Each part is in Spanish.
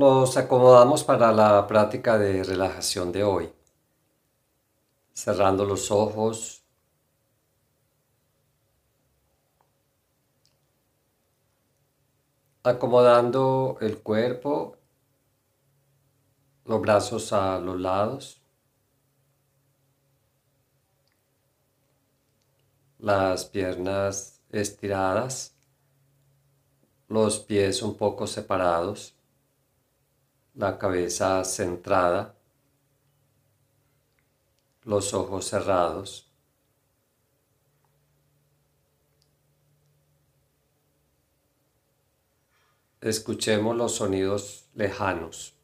Nos acomodamos para la práctica de relajación de hoy, cerrando los ojos, acomodando el cuerpo, los brazos a los lados, las piernas estiradas, los pies un poco separados la cabeza centrada, los ojos cerrados. Escuchemos los sonidos lejanos,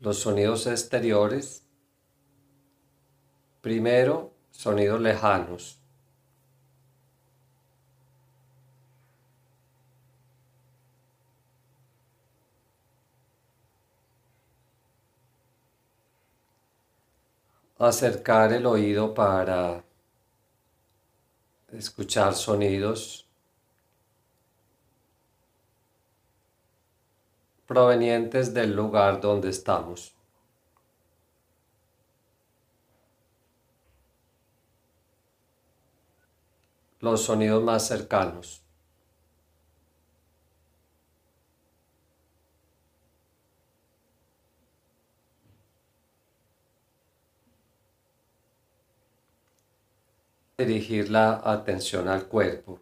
los sonidos exteriores. Primero, sonidos lejanos. Acercar el oído para escuchar sonidos provenientes del lugar donde estamos. Los sonidos más cercanos. Dirigir la atención al cuerpo,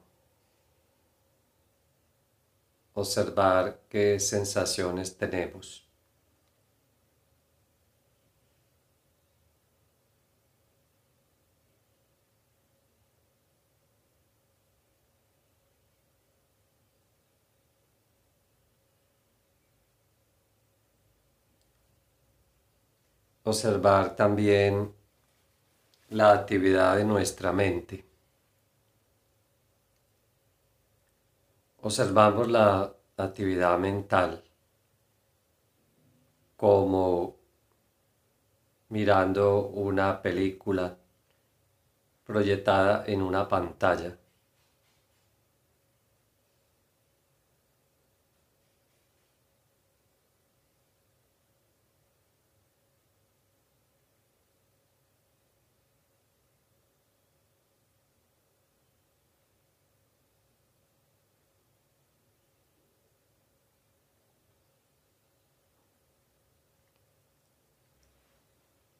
observar qué sensaciones tenemos. Observar también la actividad de nuestra mente. Observamos la actividad mental como mirando una película proyectada en una pantalla.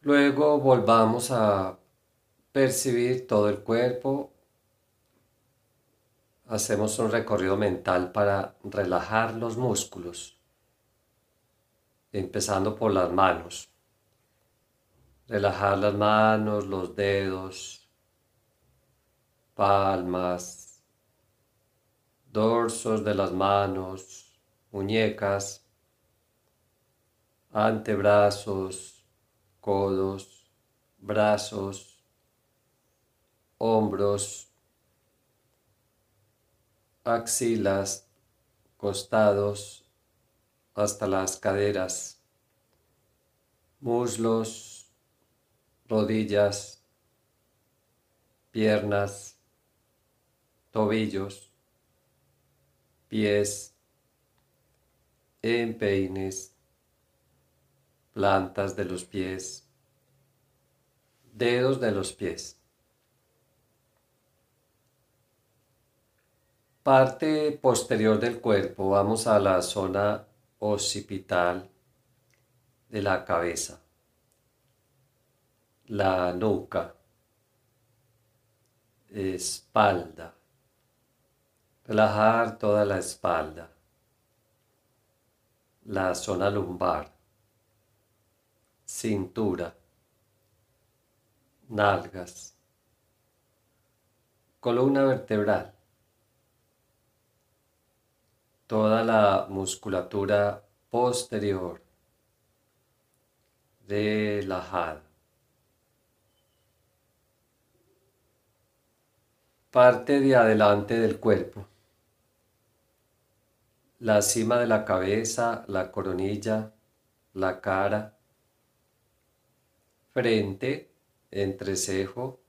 Luego volvamos a percibir todo el cuerpo. Hacemos un recorrido mental para relajar los músculos, empezando por las manos. Relajar las manos, los dedos, palmas, dorsos de las manos, muñecas, antebrazos, codos, brazos, hombros, axilas, costados, hasta las caderas, muslos, rodillas, piernas, tobillos, pies, empeines, plantas de los pies, dedos de los pies. Parte posterior del cuerpo, vamos a la zona occipital de la cabeza, la nuca, espalda, relajar toda la espalda, la zona lumbar, cintura, nalgas, columna vertebral, toda la musculatura posterior relajada. Parte de adelante del cuerpo. La cima de la cabeza, la coronilla, la cara, frente, entrecejo,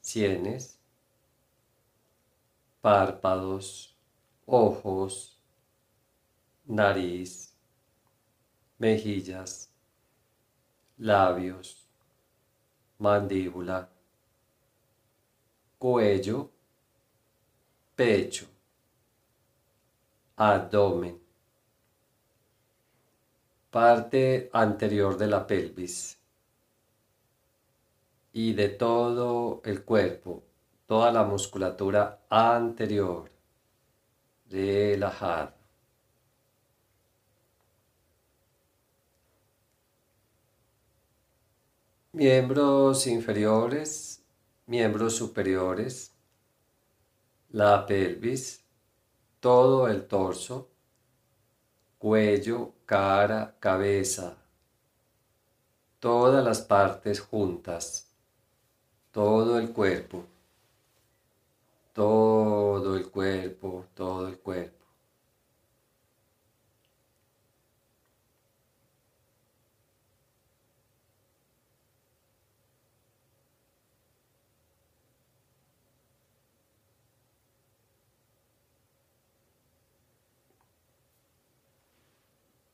sienes, párpados, ojos, nariz, mejillas, labios, mandíbula, cuello, pecho, abdomen, parte anterior de la pelvis y de todo el cuerpo, toda la musculatura anterior, relajada. Miembros inferiores, miembros superiores, la pelvis, todo el torso, cuello, cara, cabeza, todas las partes juntas todo el cuerpo, todo el cuerpo, todo el cuerpo.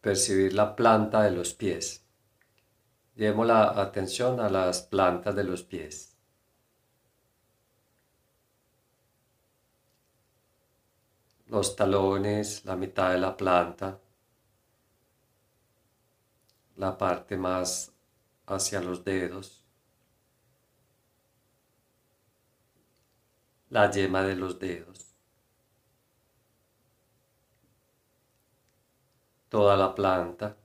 Percibir la planta de los pies. Llevemos la atención a las plantas de los pies. Los talones, la mitad de la planta, la parte más hacia los dedos, la yema de los dedos, toda la planta,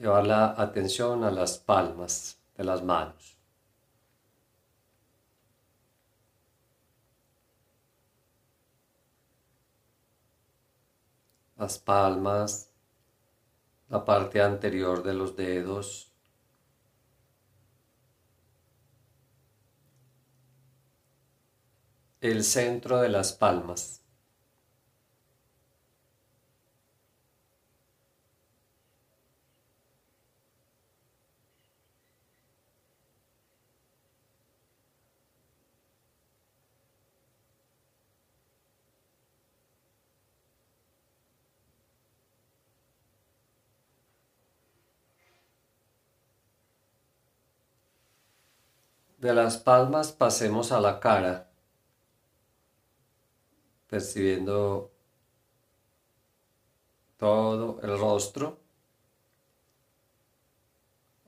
llevar la atención a las palmas de las manos. Las palmas, la parte anterior de los dedos, el centro de las palmas. De las palmas pasemos a la cara, percibiendo todo el rostro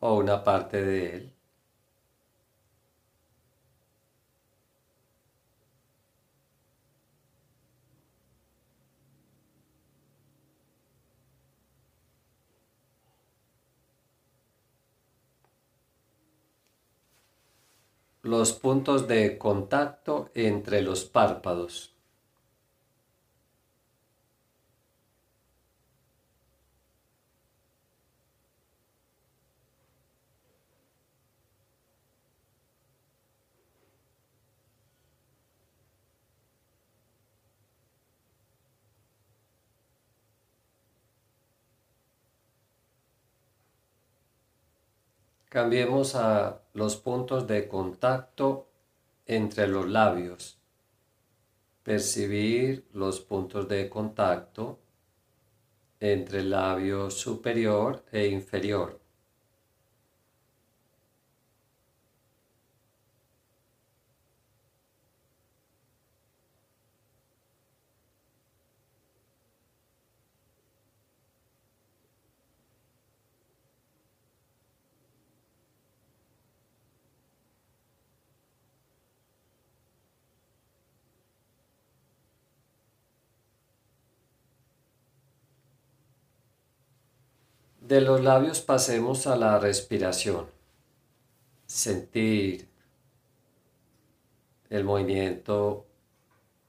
o una parte de él. Los puntos de contacto entre los párpados. Cambiemos a los puntos de contacto entre los labios. Percibir los puntos de contacto entre el labio superior e inferior. De los labios pasemos a la respiración. Sentir el movimiento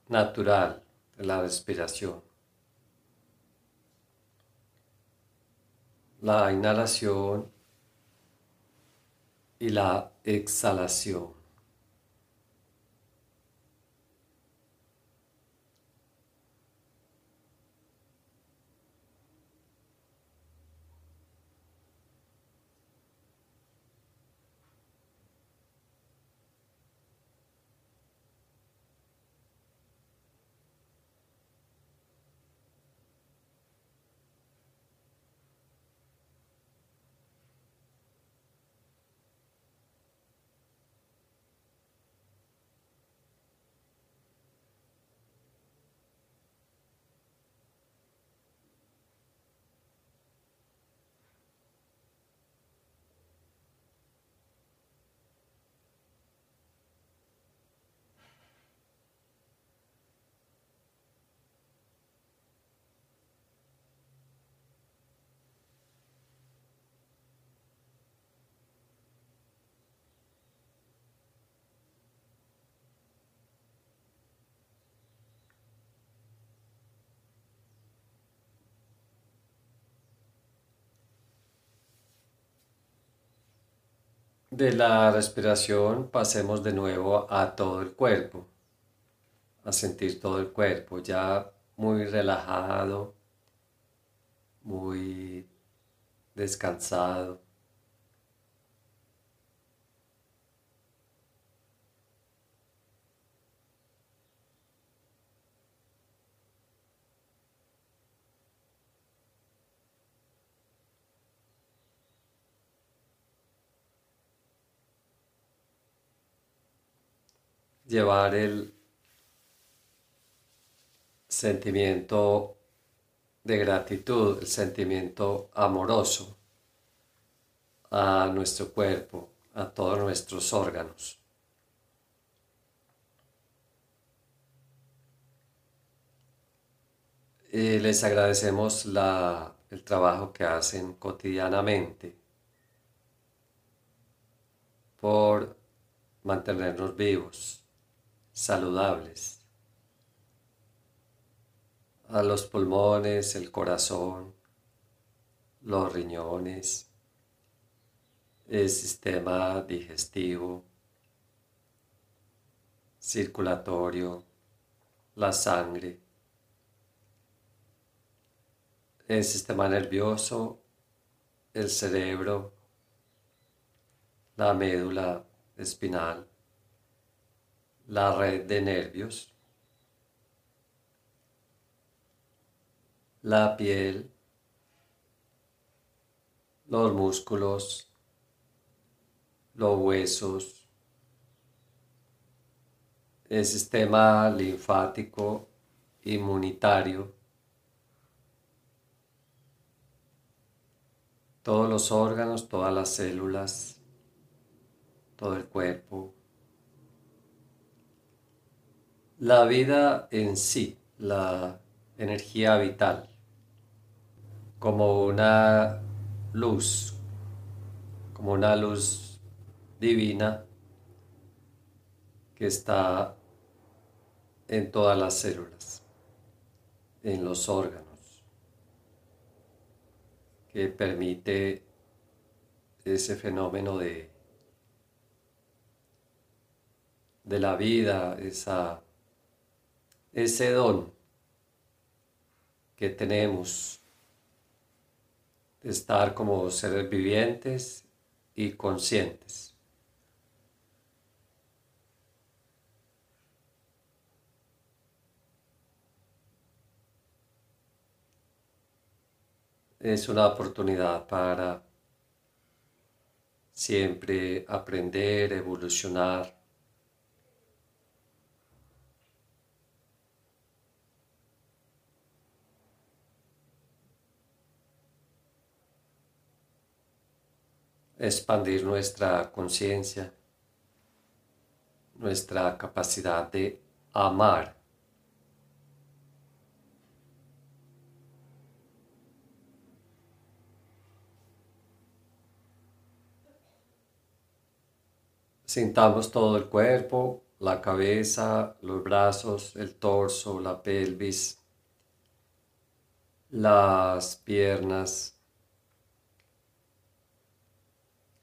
natural de la respiración. La inhalación y la exhalación. De la respiración pasemos de nuevo a todo el cuerpo, a sentir todo el cuerpo ya muy relajado, muy descansado. Llevar el sentimiento de gratitud, el sentimiento amoroso a nuestro cuerpo, a todos nuestros órganos. Y les agradecemos el trabajo que hacen cotidianamente por mantenernos vivos saludables. A los pulmones, el corazón, los riñones, el sistema digestivo, circulatorio, la sangre, el sistema nervioso, el cerebro, la médula espinal la red de nervios, la piel, los músculos, los huesos, el sistema linfático, inmunitario, todos los órganos, todas las células, todo el cuerpo, la vida en sí, la energía vital, como una luz, como una luz divina que está en todas las células, en los órganos, que permite ese fenómeno de, de la vida, esa ese don que tenemos de estar como seres vivientes y conscientes. Es una oportunidad para siempre aprender, evolucionar expandir nuestra conciencia, nuestra capacidad de amar. Sintamos todo el cuerpo, la cabeza, los brazos, el torso, la pelvis, las piernas,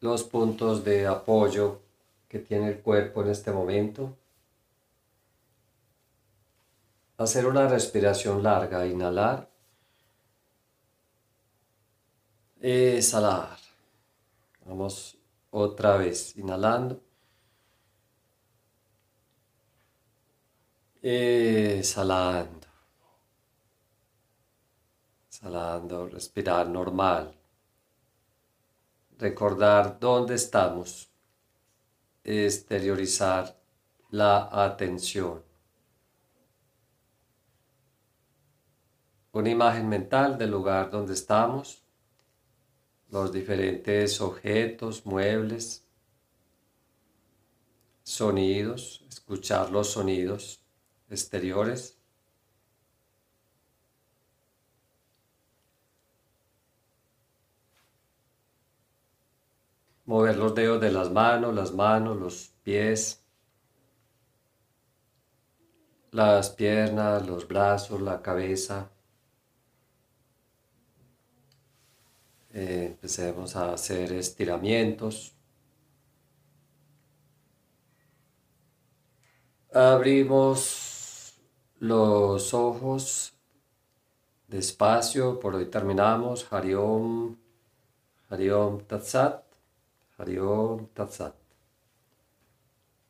los puntos de apoyo que tiene el cuerpo en este momento. Hacer una respiración larga, inhalar, exhalar. Vamos otra vez, inhalando. Exhalando. Exhalando, respirar normal recordar dónde estamos, exteriorizar la atención. Una imagen mental del lugar donde estamos, los diferentes objetos, muebles, sonidos, escuchar los sonidos exteriores. mover los dedos de las manos, las manos, los pies, las piernas, los brazos, la cabeza. Eh, empecemos a hacer estiramientos. Abrimos los ojos despacio, por hoy terminamos. Hariom, Hariom Tatsat. Hariom Tatsat.